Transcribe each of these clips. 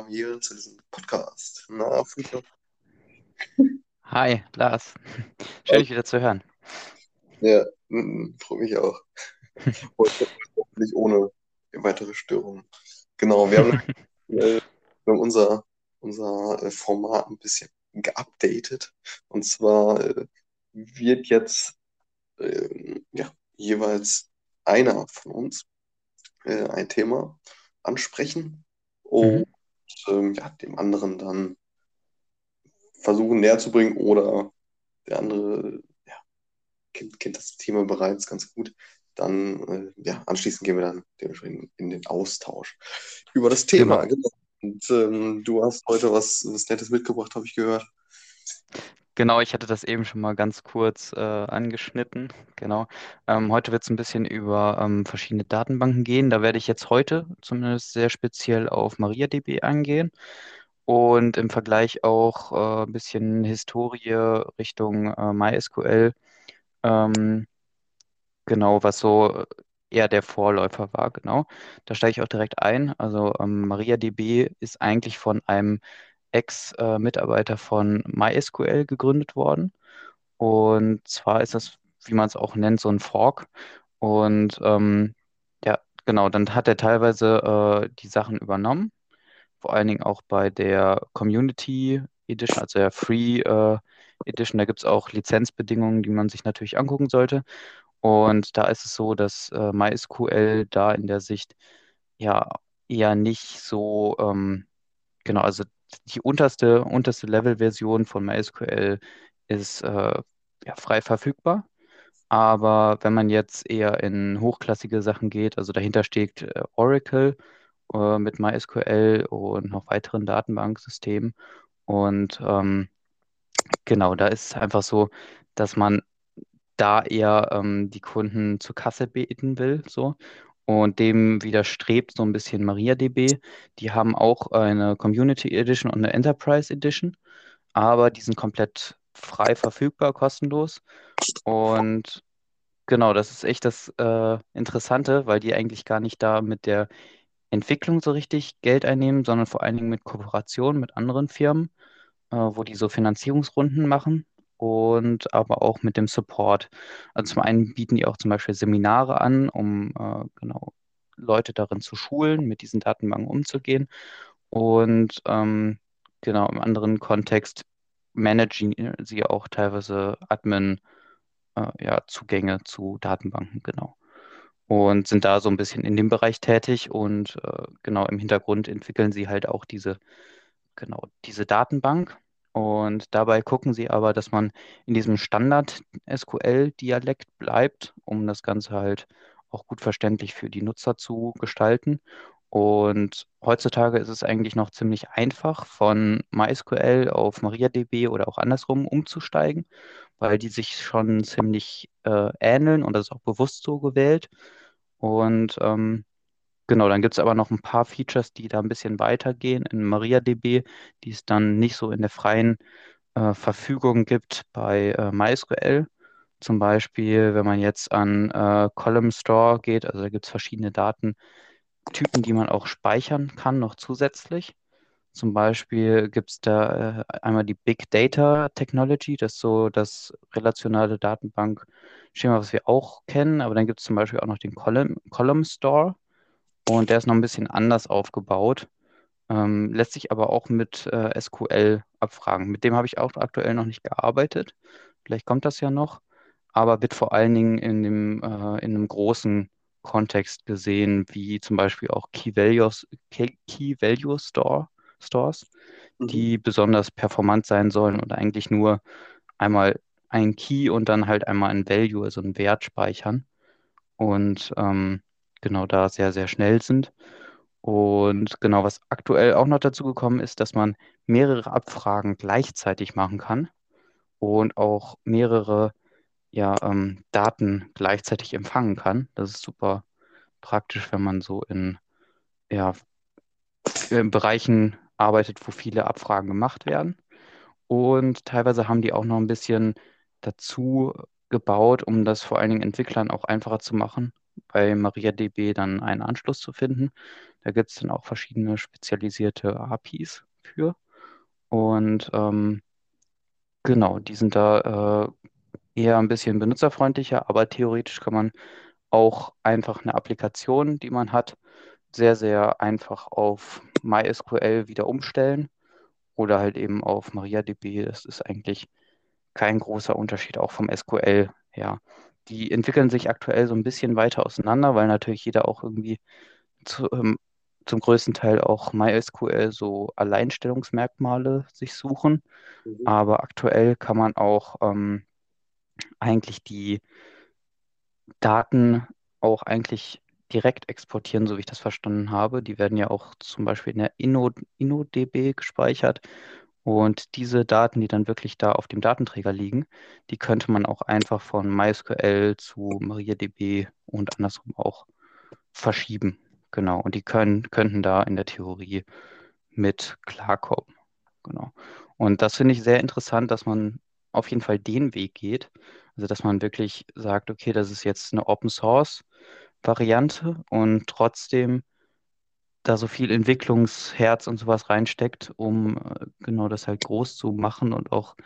willkommen hier zu diesem Podcast. Na, Friedhof? Hi, Lars. Schön, dich wieder zu hören. Ja, freue mich auch. Heute hoffentlich ohne weitere Störungen. Genau, wir haben, äh, wir haben unser, unser äh, Format ein bisschen geupdatet. Und zwar äh, wird jetzt äh, ja, jeweils einer von uns äh, ein Thema ansprechen und Mhm. Ähm, ja, dem anderen dann versuchen näher zu bringen oder der andere ja, kennt, kennt das Thema bereits ganz gut. Dann, äh, ja, anschließend gehen wir dann dementsprechend in den Austausch über das Thema. Genau. Und ähm, du hast heute was, was Nettes mitgebracht, habe ich gehört. Genau, ich hatte das eben schon mal ganz kurz äh, angeschnitten. Genau. Ähm, heute wird es ein bisschen über ähm, verschiedene Datenbanken gehen. Da werde ich jetzt heute zumindest sehr speziell auf MariaDB eingehen und im Vergleich auch äh, ein bisschen Historie Richtung äh, MySQL. Ähm, Genau, was so eher der Vorläufer war, genau. Da steige ich auch direkt ein. Also ähm, MariaDB ist eigentlich von einem Ex-Mitarbeiter von MySQL gegründet worden. Und zwar ist das, wie man es auch nennt, so ein Fork. Und ähm, ja, genau, dann hat er teilweise äh, die Sachen übernommen, vor allen Dingen auch bei der Community Edition, also der Free äh, Edition. Da gibt es auch Lizenzbedingungen, die man sich natürlich angucken sollte. Und da ist es so, dass äh, MySQL da in der Sicht ja eher nicht so, ähm, genau, also die unterste, unterste Level-Version von MySQL ist äh, ja, frei verfügbar. Aber wenn man jetzt eher in hochklassige Sachen geht, also dahinter steht äh, Oracle äh, mit MySQL und noch weiteren Datenbanksystemen. Und ähm, genau, da ist es einfach so, dass man da eher ähm, die Kunden zur Kasse beten will, so. Und dem widerstrebt so ein bisschen MariaDB. Die haben auch eine Community Edition und eine Enterprise Edition, aber die sind komplett frei verfügbar, kostenlos. Und genau, das ist echt das äh, Interessante, weil die eigentlich gar nicht da mit der Entwicklung so richtig Geld einnehmen, sondern vor allen Dingen mit Kooperationen mit anderen Firmen äh, wo die so Finanzierungsrunden machen und aber auch mit dem Support. Also zum einen bieten die auch zum Beispiel Seminare an, um äh, genau Leute darin zu schulen, mit diesen Datenbanken umzugehen. Und ähm, genau im anderen Kontext managen sie auch teilweise Admin, äh, ja, zu Datenbanken, genau. Und sind da so ein bisschen in dem Bereich tätig und äh, genau im Hintergrund entwickeln sie halt auch diese genau diese Datenbank. Und dabei gucken sie aber, dass man in diesem Standard-SQL-Dialekt bleibt, um das Ganze halt auch gut verständlich für die Nutzer zu gestalten. Und heutzutage ist es eigentlich noch ziemlich einfach, von MySQL auf MariaDB oder auch andersrum umzusteigen, weil die sich schon ziemlich äh, ähneln und das ist auch bewusst so gewählt. Und ähm, Genau, dann gibt es aber noch ein paar Features, die da ein bisschen weitergehen in MariaDB, die es dann nicht so in der freien äh, Verfügung gibt bei äh, MySQL. Zum Beispiel, wenn man jetzt an äh, Column Store geht, also da gibt es verschiedene Datentypen, die man auch speichern kann, noch zusätzlich. Zum Beispiel gibt es da äh, einmal die Big Data Technology, das ist so das relationale Datenbankschema, was wir auch kennen, aber dann gibt es zum Beispiel auch noch den Column, Column Store. Und der ist noch ein bisschen anders aufgebaut, ähm, lässt sich aber auch mit äh, SQL abfragen. Mit dem habe ich auch aktuell noch nicht gearbeitet. Vielleicht kommt das ja noch, aber wird vor allen Dingen in dem, äh, in einem großen Kontext gesehen, wie zum Beispiel auch Key Values, Key, Key Value Store, Stores, Mhm. die besonders performant sein sollen und eigentlich nur einmal ein Key und dann halt einmal ein Value, also einen Wert speichern und ähm, genau da sehr, sehr schnell sind. Und genau, was aktuell auch noch dazu gekommen ist, dass man mehrere Abfragen gleichzeitig machen kann und auch mehrere ja, ähm, Daten gleichzeitig empfangen kann. Das ist super praktisch, wenn man so in, ja, in Bereichen arbeitet, wo viele Abfragen gemacht werden. Und teilweise haben die auch noch ein bisschen dazu gebaut, um das vor allen Dingen Entwicklern auch einfacher zu machen, bei MariaDB dann einen Anschluss zu finden. Da gibt es dann auch verschiedene spezialisierte APIs für. Und ähm, genau, die sind da äh, eher ein bisschen benutzerfreundlicher, aber theoretisch kann man auch einfach eine Applikation, die man hat, sehr, sehr einfach auf MySQL wieder umstellen oder halt eben auf MariaDB. Das ist eigentlich kein großer Unterschied, auch vom SQL her. Die entwickeln sich aktuell so ein bisschen weiter auseinander, weil natürlich jeder auch irgendwie zu, ähm, zum größten Teil auch MySQL so Alleinstellungsmerkmale sich suchen. Mhm. Aber aktuell kann man auch ähm, eigentlich die Daten auch eigentlich direkt exportieren, so wie ich das verstanden habe. Die werden ja auch zum Beispiel in der Inno, InnoDB gespeichert. Und diese Daten, die dann wirklich da auf dem Datenträger liegen, die könnte man auch einfach von MySQL zu MariaDB und andersrum auch verschieben. Genau. Und die können, könnten da in der Theorie mit klarkommen. Genau. Und das finde ich sehr interessant, dass man auf jeden Fall den Weg geht. Also, dass man wirklich sagt, okay, das ist jetzt eine Open Source Variante und trotzdem da so viel Entwicklungsherz und sowas reinsteckt, um äh, genau das halt groß zu machen und auch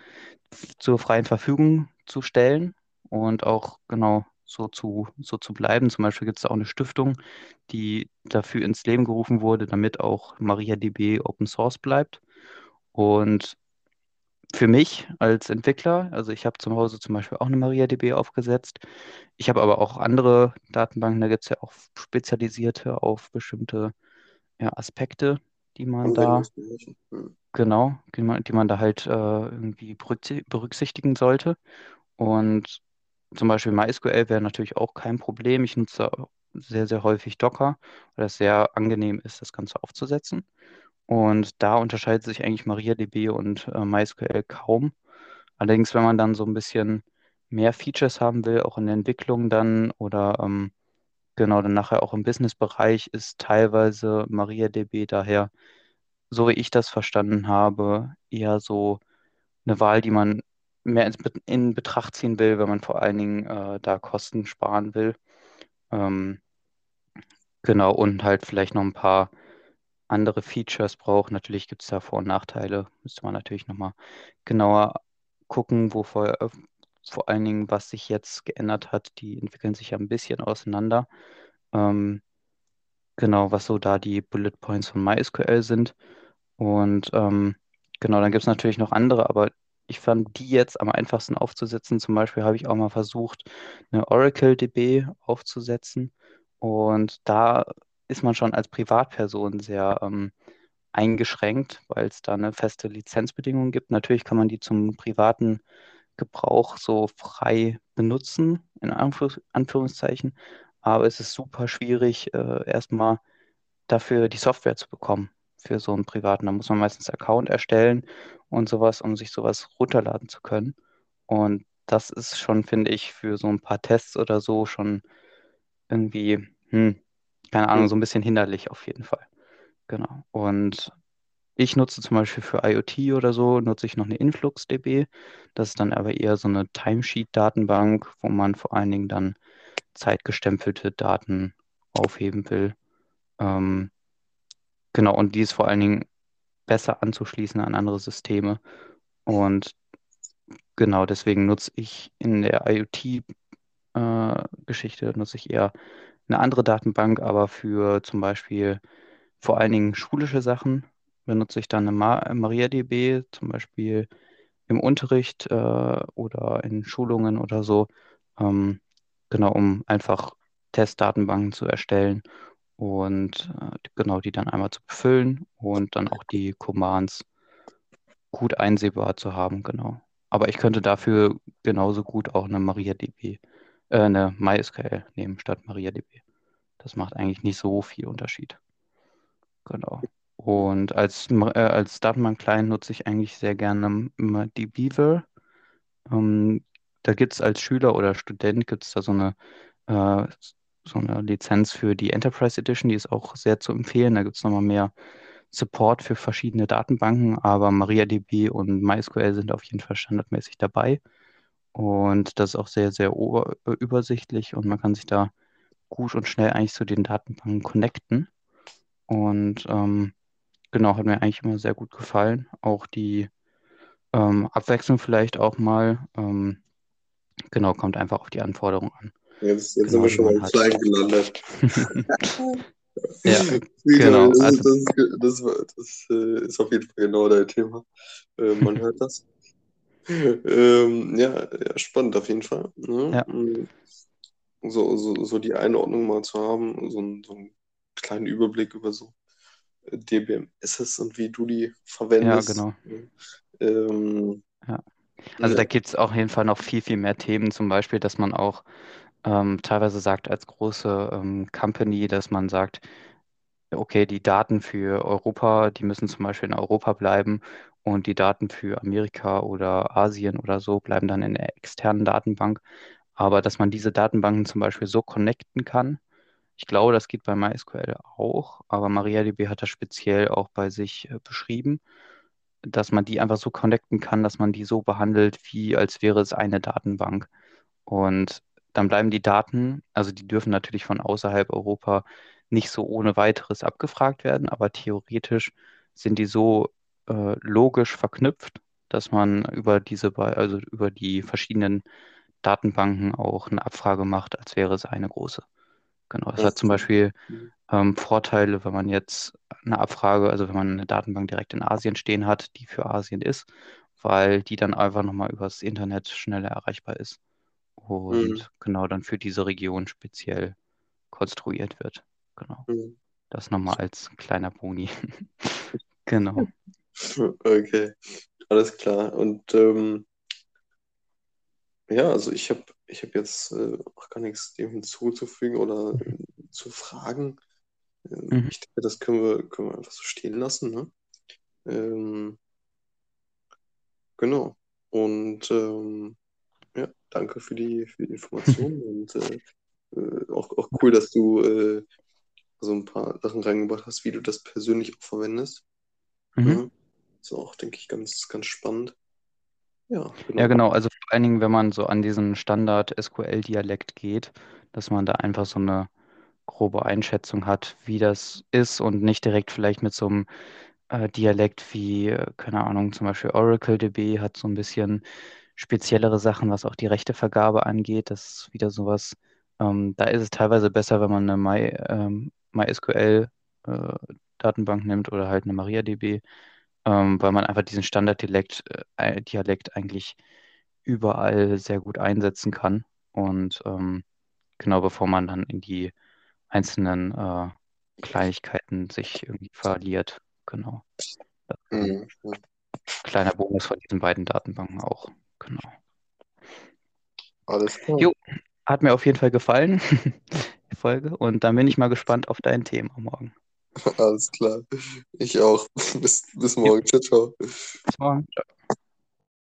zur freien Verfügung zu stellen und auch genau so zu, so zu bleiben. Zum Beispiel gibt es auch eine Stiftung, die dafür ins Leben gerufen wurde, damit auch MariaDB Open Source bleibt. Und für mich als Entwickler, also ich habe zu Hause zum Beispiel auch eine MariaDB aufgesetzt. Ich habe aber auch andere Datenbanken, da gibt es ja auch spezialisierte auf bestimmte ja, Aspekte, die man da. Hm. genau, die man, die man da halt äh, irgendwie berücksi- berücksichtigen sollte. Und zum Beispiel MySQL wäre natürlich auch kein Problem. Ich nutze sehr, sehr häufig Docker, weil es sehr angenehm ist, das Ganze aufzusetzen. Und da unterscheidet sich eigentlich MariaDB und äh, MySQL kaum. Allerdings, wenn man dann so ein bisschen mehr Features haben will, auch in der Entwicklung dann oder ähm, genau dann nachher auch im Business-Bereich, ist teilweise MariaDB daher, so wie ich das verstanden habe, eher so eine Wahl, die man mehr in Betracht ziehen will, wenn man vor allen Dingen äh, da Kosten sparen will. Ähm, genau, und halt vielleicht noch ein paar andere Features braucht. Natürlich gibt es da Vor- und Nachteile. Müsste man natürlich nochmal genauer gucken, wo vor, allen Dingen, was sich jetzt geändert hat. Die entwickeln sich ja ein bisschen auseinander. Ähm, genau, was so da die Bullet Points von MySQL sind. Und ähm, genau, dann gibt es natürlich noch andere, aber ich fand die jetzt am einfachsten aufzusetzen. Zum Beispiel habe ich auch mal versucht, eine Oracle DB aufzusetzen. Und da ist man schon als Privatperson sehr ähm, eingeschränkt, weil es da eine feste Lizenzbedingung gibt. Natürlich kann man die zum privaten Gebrauch so frei benutzen, in Anführ Anführungszeichen, aber es ist super schwierig, äh, erstmal dafür die Software zu bekommen für so einen privaten. Da muss man meistens Account erstellen und sowas, um sich sowas runterladen zu können. Und das ist schon, finde ich, für so ein paar Tests oder so schon irgendwie, hm, keine Ahnung, so ein bisschen hinderlich auf jeden Fall. Genau. Und ich nutze zum Beispiel für IoT oder so, nutze ich noch eine InfluxDB. Das ist dann aber eher so eine Timesheet-Datenbank, wo man vor allen Dingen dann zeitgestempelte Daten aufheben will. Ähm, genau, und die ist vor allen Dingen besser anzuschließen an andere Systeme. Und genau deswegen nutze ich in der IoT-Geschichte, nutze ich eher eine andere Datenbank, aber für zum Beispiel vor allen Dingen schulische Sachen benutze ich dann eine Ma MariaDB, zum Beispiel im Unterricht äh, oder in Schulungen oder so, ähm, genau, um einfach Testdatenbanken zu erstellen und äh, genau die dann einmal zu befüllen und dann auch die Commands gut einsehbar zu haben, genau. Aber ich könnte dafür genauso gut auch eine MariaDB, äh, eine MySQL nehmen statt MariaDB. Das macht eigentlich nicht so viel Unterschied. Genau. Und als, äh, als Datenbank-Client nutze ich eigentlich sehr gerne immer die Beaver. Ähm, da gibt es als Schüler oder Student gibt es da so eine, äh, so eine Lizenz für die Enterprise Edition, die ist auch sehr zu empfehlen. Da gibt es nochmal mehr Support für verschiedene Datenbanken, aber MariaDB und MySQL sind auf jeden Fall standardmäßig dabei. Und das ist auch sehr, sehr ober- übersichtlich und man kann sich da gut und schnell eigentlich zu den Datenbanken connecten. Und ähm, genau, hat mir eigentlich immer sehr gut gefallen. Auch die ähm, Abwechslung vielleicht auch mal. Ähm, genau, kommt einfach auf die Anforderungen an. Jetzt, jetzt Genau, sind wir schon beim. Kleinen gelandet. Ja, genau. geil, Also, das, das, das, das äh, ist auf jeden Fall genau dein Thema. Äh, man hört das. Ähm, ja, ja, spannend auf jeden Fall. Ne? ja, Mm, So, so, so die Einordnung mal zu haben, so, so einen kleinen Überblick über so äh, DBMSs und wie du die ja, verwendest. genau. Ne? Ähm, Ja. Also ja. da gibt es auf jeden Fall noch viel, viel mehr Themen, zum Beispiel, dass man auch ähm, teilweise sagt als große ähm, Company, dass man sagt, okay, die Daten für Europa, die müssen zum Beispiel in Europa bleiben und die Daten für Amerika oder Asien oder so bleiben dann in der externen Datenbank. Aber dass man diese Datenbanken zum Beispiel so connecten kann, ich glaube, das geht bei MySQL auch, aber MariaDB hat das speziell auch bei sich äh, beschrieben, dass man die einfach so connecten kann, dass man die so behandelt, wie als wäre es eine Datenbank. Und dann bleiben die Daten, also die dürfen natürlich von außerhalb Europa nicht so ohne weiteres abgefragt werden, aber theoretisch sind die so äh, logisch verknüpft, dass man über diese, also über die verschiedenen Datenbanken auch eine Abfrage macht, als wäre es eine große. Genau, das hat zum. Beispiel Mhm. ähm, Vorteile, wenn man jetzt eine Abfrage, also wenn man eine Datenbank direkt in Asien stehen hat, die für Asien ist, weil die dann einfach nochmal übers Internet schneller erreichbar ist Mhm. und genau dann für diese Region speziell konstruiert wird. Genau, Mhm. das nochmal als kleiner Boni. Genau. Okay, alles klar. Und ähm, ja, also ich habe ich hab jetzt äh, auch gar nichts dem hinzuzufügen oder äh, zu fragen. Ähm, Mhm. ich denke, das können wir, können wir einfach so stehen lassen, ne? Ähm, genau. Und ähm, ja, danke für die, für die Informationen und äh, äh, auch, auch cool, dass du äh, so ein paar Sachen reingebracht hast, wie du das persönlich auch verwendest. Mhm. Ne? Ist auch, denke ich, ganz, ganz spannend. Ja, Ja, genau. genau. Also vor allen Dingen, wenn man so an diesen Standard-SQL-Dialekt geht, dass man da einfach so eine grobe Einschätzung hat, wie das ist und nicht direkt vielleicht mit so einem äh, Dialekt wie, äh, keine Ahnung, zum Beispiel OracleDB hat so ein bisschen speziellere Sachen, was auch die Rechtevergabe angeht. Das ist wieder sowas, ähm, da ist es teilweise besser, wenn man eine My, ähm, MySQL äh, nimmt oder halt eine MariaDB, ähm, weil man einfach diesen Standarddialekt äh, Dialekt eigentlich überall sehr gut einsetzen kann. Und ähm, genau bevor man dann in die einzelnen äh, Kleinigkeiten sich irgendwie verliert. Genau. Mhm. Kleiner Bonus von diesen beiden Datenbanken auch. Genau. Alles klar. Jo, hat mir auf jeden Fall gefallen, die Folge. Und dann bin ich mal gespannt auf dein Thema morgen. Alles klar. Ich auch. Bis, bis morgen. Ciao, ciao. Bis morgen. Ciao.